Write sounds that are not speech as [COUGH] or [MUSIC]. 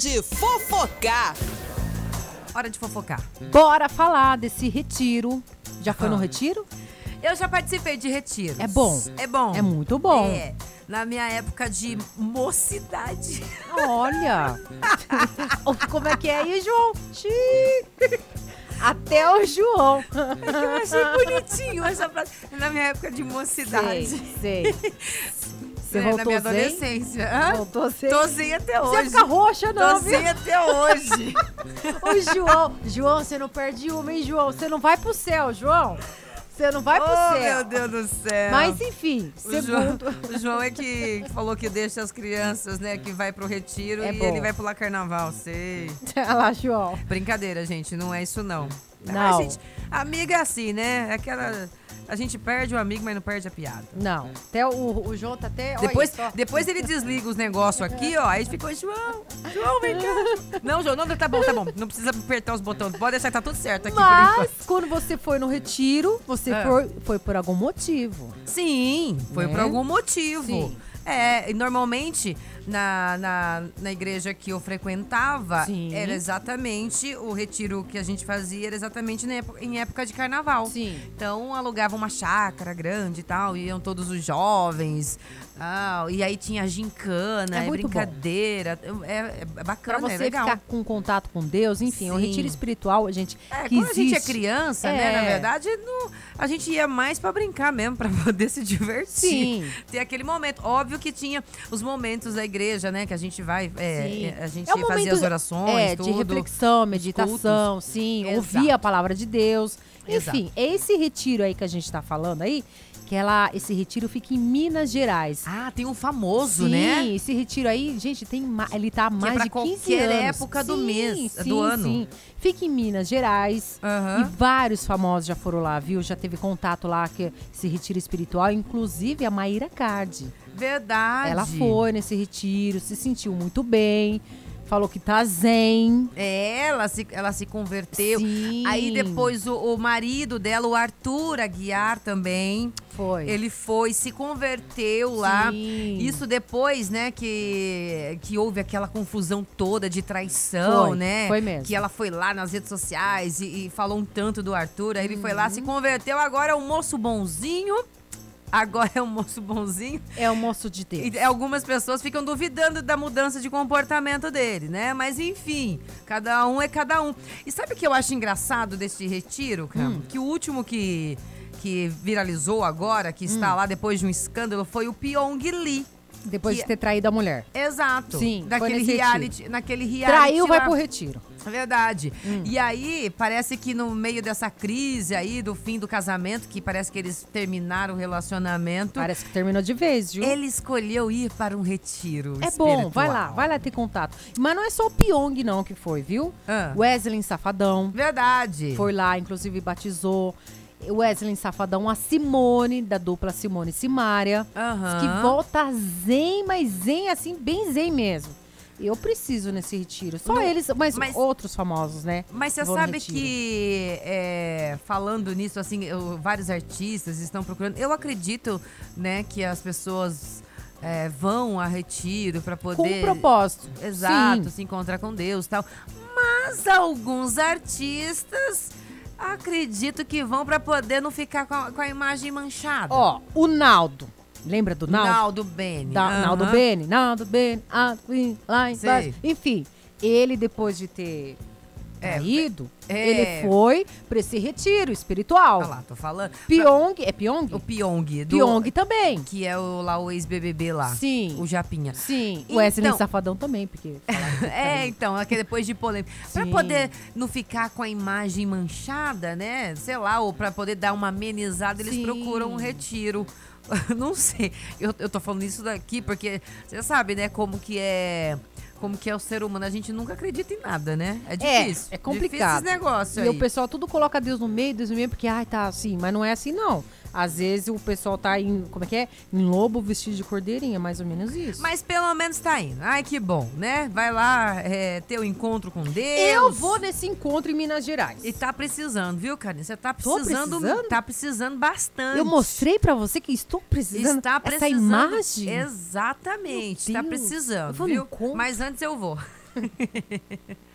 de fofocar. Hora de fofocar. Bora falar desse retiro. Já foi no Ah. retiro? Eu já participei de retiros. É bom. É bom. É muito bom. É. Na minha época de mocidade. Olha! [LAUGHS] Como é que é aí, João? Xiii. Até o João. Eu achei bonitinho essa frase. Na minha época de mocidade. Sei, sei. [LAUGHS] Você na voltou minha zen? adolescência. Hã? Voltou zen? Tô zen até Você hoje. fica roxa, não, Tô viu? zen até hoje. [LAUGHS] Ô, João. João, você não perde uma, hein, João? Você não vai pro céu, João. Você não vai pro oh, céu. meu Deus do céu. Mas enfim, O João, segundo. o João é que falou que deixa as crianças, né, que vai pro retiro É e bom. ele vai pular carnaval, sei. [LAUGHS] Olha lá, João. Brincadeira, gente, não é isso não. Não. A gente, amiga é assim, né? É Aquela a gente perde o amigo, mas não perde a piada. Não, até o, o João tá até. olha Depois, só. depois ele desliga os negócios aqui, ó. Aí ficou, João, João, vem cá. [LAUGHS] Não, João, não, tá bom, tá bom. Não precisa apertar os botões. Pode deixar que tá tudo certo aqui Mas quando você foi no retiro, você É. foi, foi por algum motivo. Sim, foi Né? por algum motivo. Sim. É, normalmente na, na, na igreja que eu frequentava, Sim. era exatamente o retiro que a gente fazia, era exatamente época- em época de carnaval. Sim. Então alugava uma chácara grande e tal, iam todos os jovens, tal, e aí tinha gincana, É é brincadeira, é, é Pra bacana, você é legal. ficar com contato com Deus, enfim, o Sim. retiro espiritual, gente, É, que quando a gente é existe. criança, né, É. na verdade, não- a gente ia mais pra brincar mesmo, [LAUGHS] pra poder se divertir. Sim. Ter aquele momento. Óbvio que tinha os momentos da igreja, né, que a gente vai, é, Sim. é, a gente É um fazia as orações, é, tudo. de reflexão, meditação, sim, Exato. ouvir a palavra de Deus. Exato. Enfim, esse retiro aí que a gente tá falando aí, que ela, esse retiro fica em Minas Gerais. Ah, tem um famoso, sim, né? esse retiro aí, gente, tem ele tá há é mais pra de 15 qualquer anos. época do Sim, mês, sim, do ano. Sim. Fica em Minas Gerais. Aham. E vários famosos já foram lá, viu? Já teve contato lá, que esse retiro espiritual, inclusive a Maíra Cardi. Verdade. Ela foi nesse retiro, se sentiu muito bem, falou que tá zen. É, ela se, ela se converteu. Sim. Aí depois o, o marido dela, o Arthur Aguiar também, Foi. ele foi, se converteu lá. Sim. Isso depois, né, que, que houve aquela confusão toda de traição, Foi, né? foi mesmo. Que ela foi lá nas redes sociais e, e falou um tanto do Arthur. Aí ele foi lá, Uhum. se converteu, agora é um moço bonzinho. Agora é um moço bonzinho. É o moço de Deus. E algumas pessoas ficam duvidando da mudança de comportamento dele, né? Mas enfim, cada um é cada um. E sabe o que eu acho engraçado desse retiro, cara? Hum. Que o último que, que viralizou agora, que Hum. está lá depois de um escândalo, foi o Pyong Lee. Depois que- de ter traído a mulher. Exato. Sim, nesse reality, naquele reality. Traiu, vai lá. pro retiro. É Verdade. Hum. E aí, parece que no meio dessa crise aí, do fim do casamento, que parece que eles terminaram o relacionamento, Parece que terminou de vez, viu? ele escolheu ir para um retiro. É bom, vai lá, espiritual. vai lá ter contato. Mas não é só o Pyong, não, que foi, viu? Ah. Wesley Safadão Verdade. foi lá, inclusive batizou. Wesley Safadão, a Simone, da dupla Simone e Simária. Aham. Que volta zen, mas zen assim, bem zen mesmo. Eu preciso nesse retiro. Só Não, eles, mas, mas- outros famosos, né? Mas você sabe que, é, falando nisso, assim, eu- vários artistas estão procurando. Eu acredito, né, que as pessoas é, vão a retiro para Com poder. um propósito. Exato, Sim. se encontrar com Deus e tal. Mas alguns artistas acredito que vão para poder não ficar com a, com a imagem manchada. Ó, o Naldo. Lembra do Naldo? Naldo Bene. Da, aham. Naldo Bene, Naldo Bene, ah, lá embaixo. Enfim, ele depois de ter É, traído, é. ele foi pra esse retiro espiritual. Olha lá, tô falando. Pyong, é Pyong? O Pyong. Do, Pyong também. Que é o, lá o ex-BBB lá. Sim. O Japinha. Sim, Então- o Wesley Safadão também, porque... [LAUGHS] É, então, é que depois de polêmica. Sim. poder não ficar com a imagem manchada, né? Sei lá, ou pra poder dar uma amenizada, eles Sim. procuram um retiro. [LAUGHS] Não sei. Eu, eu tô falando isso daqui porque você sabe, né, como que é. Como que é o ser humano. A gente nunca acredita em nada, né? É difícil. é complicado. Difícil esse negócio E aí. o pessoal tudo coloca Deus no meio, Deus no meio, porque, ai, tá assim, mas não é assim, não. Às vezes o pessoal tá em, como é que é? Em lobo vestido de cordeirinha, mais ou menos isso. Mas pelo menos tá indo. Ai, que bom, né? Vai lá é, ter o encontro com Deus. eu vou nesse encontro em Minas Gerais. E tá precisando, viu, Karine? Você tá Tô precisando, precisando? Tá precisando bastante. Eu mostrei pra você que estou precisando Está precisando. essa imagem. Exatamente. Deus. precisando, Eu vou viu? Mas antes eu vou. [LAUGHS]